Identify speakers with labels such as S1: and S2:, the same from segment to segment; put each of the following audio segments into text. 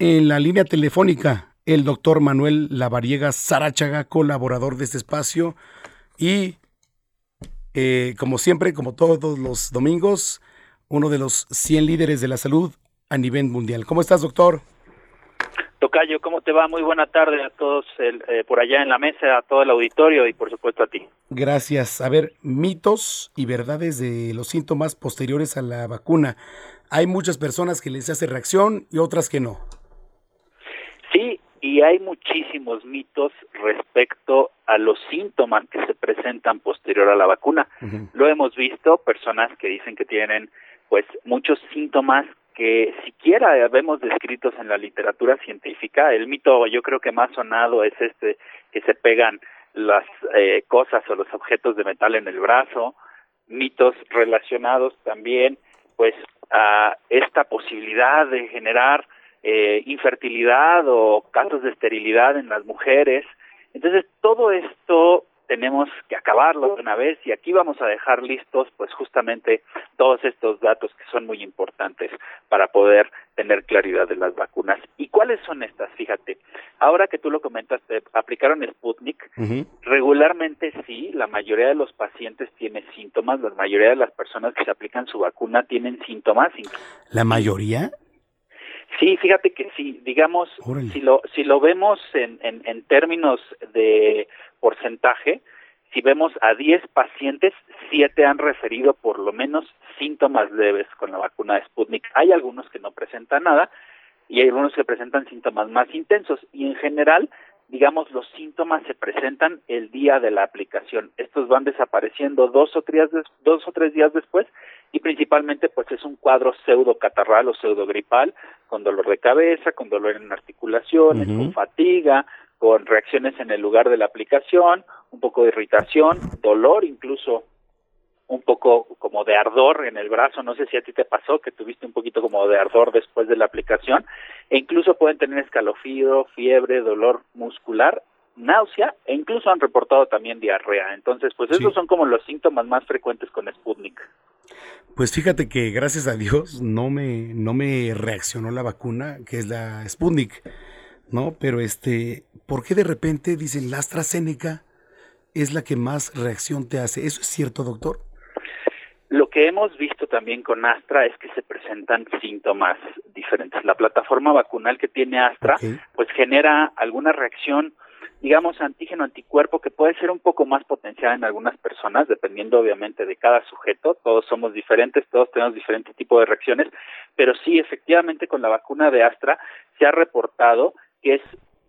S1: en la línea telefónica el doctor Manuel Lavariega Sarachaga, colaborador de este espacio. Y eh, como siempre, como todos los domingos, uno de los 100 líderes de la salud a nivel mundial. ¿Cómo estás, doctor?
S2: Tocayo, ¿cómo te va? Muy buena tarde a todos eh, por allá en la mesa, a todo el auditorio y por supuesto a ti.
S1: Gracias. A ver, mitos y verdades de los síntomas posteriores a la vacuna. Hay muchas personas que les hace reacción y otras que no.
S2: Y hay muchísimos mitos respecto a los síntomas que se presentan posterior a la vacuna. Lo hemos visto, personas que dicen que tienen pues muchos síntomas que siquiera vemos descritos en la literatura científica. El mito yo creo que más sonado es este que se pegan las eh, cosas o los objetos de metal en el brazo, mitos relacionados también pues a esta posibilidad de generar eh, infertilidad o casos de esterilidad en las mujeres. Entonces todo esto tenemos que acabarlo de una vez y aquí vamos a dejar listos pues justamente todos estos datos que son muy importantes para poder tener claridad de las vacunas. ¿Y cuáles son estas? Fíjate, ahora que tú lo comentaste, aplicaron Sputnik, regularmente sí, la mayoría de los pacientes tiene síntomas, la mayoría de las personas que se aplican su vacuna tienen síntomas.
S1: ¿La mayoría?
S2: Sí, fíjate que sí, digamos, si lo, si lo vemos en, en, en términos de porcentaje, si vemos a 10 pacientes, 7 han referido por lo menos síntomas leves con la vacuna de Sputnik. Hay algunos que no presentan nada y hay algunos que presentan síntomas más intensos y en general, digamos, los síntomas se presentan el día de la aplicación. Estos van desapareciendo dos o tres, dos o tres días después y principalmente pues es un cuadro pseudo catarral o pseudo gripal con dolor de cabeza, con dolor en articulaciones, con fatiga, con reacciones en el lugar de la aplicación, un poco de irritación, dolor incluso un poco como de ardor en el brazo, no sé si a ti te pasó que tuviste un poquito como de ardor después de la aplicación, e incluso pueden tener escalofrío, fiebre, dolor muscular, náusea e incluso han reportado también diarrea. Entonces, pues esos son como los síntomas más frecuentes con Sputnik.
S1: Pues fíjate que gracias a Dios no me no me reaccionó la vacuna, que es la Sputnik. ¿no? Pero este, ¿por qué de repente dicen la AstraZeneca es la que más reacción te hace? ¿Eso es cierto, doctor?
S2: Lo que hemos visto también con Astra es que se presentan síntomas diferentes. La plataforma vacunal que tiene Astra, pues genera alguna reacción, digamos, antígeno anticuerpo que puede ser un poco más potencial en algunas personas, dependiendo obviamente de cada sujeto. Todos somos diferentes, todos tenemos diferente tipo de reacciones, pero sí, efectivamente, con la vacuna de Astra se ha reportado que es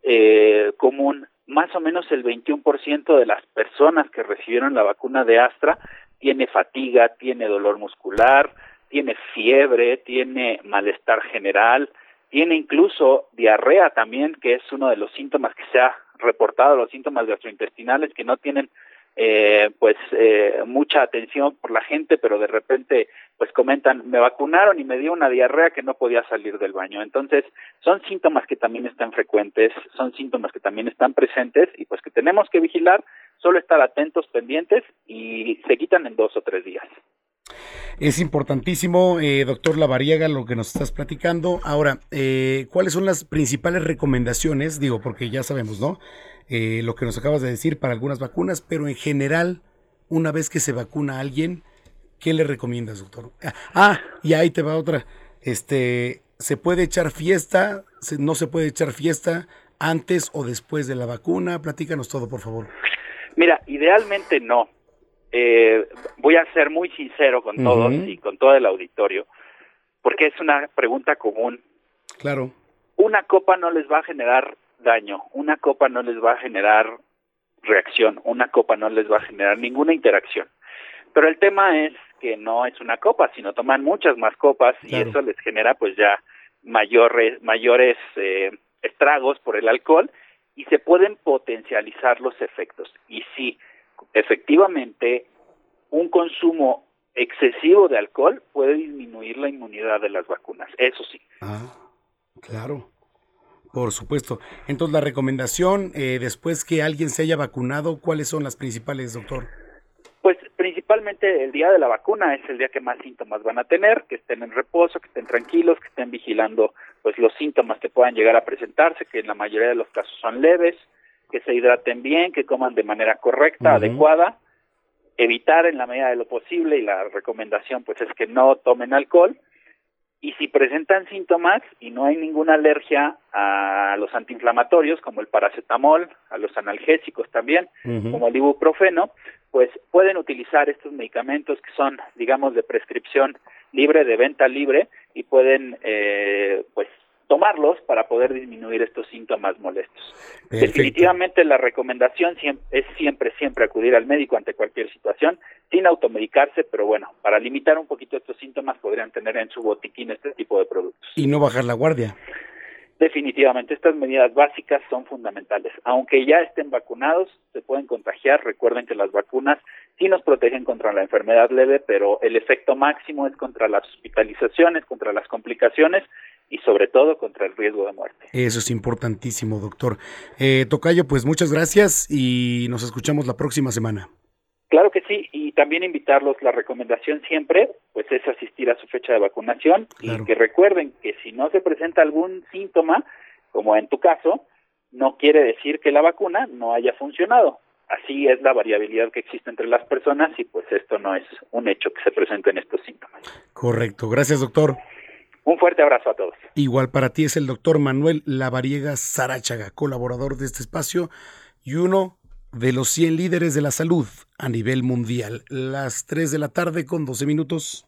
S2: eh, común. Más o menos el 21% de las personas que recibieron la vacuna de Astra tiene fatiga, tiene dolor muscular, tiene fiebre, tiene malestar general, tiene incluso diarrea también, que es uno de los síntomas que se ha reportado, los síntomas gastrointestinales que no tienen eh, pues eh, mucha atención por la gente, pero de repente pues comentan, me vacunaron y me dio una diarrea que no podía salir del baño. Entonces, son síntomas que también están frecuentes, son síntomas que también están presentes y pues que tenemos que vigilar, solo estar atentos, pendientes y se quitan en dos o tres días.
S1: Es importantísimo, eh, doctor Lavariega, lo que nos estás platicando. Ahora, eh, ¿cuáles son las principales recomendaciones? Digo, porque ya sabemos, ¿no? Eh, lo que nos acabas de decir para algunas vacunas, pero en general, una vez que se vacuna a alguien, ¿qué le recomiendas, doctor? Ah, y ahí te va otra. Este, ¿se puede echar fiesta? ¿No se puede echar fiesta antes o después de la vacuna? Platícanos todo, por favor.
S2: Mira, idealmente no. Eh, voy a ser muy sincero con todos y con todo el auditorio, porque es una pregunta común.
S1: Claro.
S2: Una copa no les va a generar daño, una copa no les va a generar reacción, una copa no les va a generar ninguna interacción. Pero el tema es que no es una copa, sino toman muchas más copas y eso les genera pues ya mayores mayores eh, estragos por el alcohol y se pueden potencializar los efectos. Y sí, efectivamente, un consumo excesivo de alcohol puede disminuir la inmunidad de las vacunas, eso sí.
S1: Ah, claro. Por supuesto. Entonces, la recomendación, eh, después que alguien se haya vacunado, ¿cuáles son las principales, doctor?
S2: Principalmente el día de la vacuna es el día que más síntomas van a tener, que estén en reposo, que estén tranquilos, que estén vigilando pues los síntomas que puedan llegar a presentarse, que en la mayoría de los casos son leves, que se hidraten bien, que coman de manera correcta, adecuada, evitar en la medida de lo posible y la recomendación pues es que no tomen alcohol. Y si presentan síntomas y no hay ninguna alergia a los antiinflamatorios como el paracetamol, a los analgésicos también, como el ibuprofeno, pues pueden utilizar estos medicamentos que son, digamos, de prescripción libre, de venta libre, y pueden, eh, pues, tomarlos para poder disminuir estos síntomas molestos. Definitivamente la recomendación es siempre, siempre acudir al médico ante cualquier situación, sin automedicarse, pero bueno, para limitar un poquito estos síntomas podrían tener en su botiquín este tipo de productos.
S1: Y no bajar la guardia.
S2: Definitivamente, estas medidas básicas son fundamentales. Aunque ya estén vacunados, se pueden contagiar. Recuerden que las vacunas sí nos protegen contra la enfermedad leve, pero el efecto máximo es contra las hospitalizaciones, contra las complicaciones y sobre todo contra el riesgo de muerte.
S1: Eso es importantísimo, doctor. Eh, Tocayo, pues muchas gracias y nos escuchamos la próxima semana.
S2: Claro que sí, y también invitarlos, la recomendación siempre, pues es asistir a su fecha de vacunación y que recuerden que si no se presenta algún síntoma, como en tu caso, no quiere decir que la vacuna no haya funcionado. Así es la variabilidad que existe entre las personas y pues esto no es un hecho que se presenten estos síntomas.
S1: Correcto, gracias doctor.
S2: Un fuerte abrazo a todos.
S1: Igual para ti es el doctor Manuel Lavariega Sarachaga, colaborador de este espacio y uno de los 100 líderes de la salud a nivel mundial. Las 3 de la tarde con 12 minutos.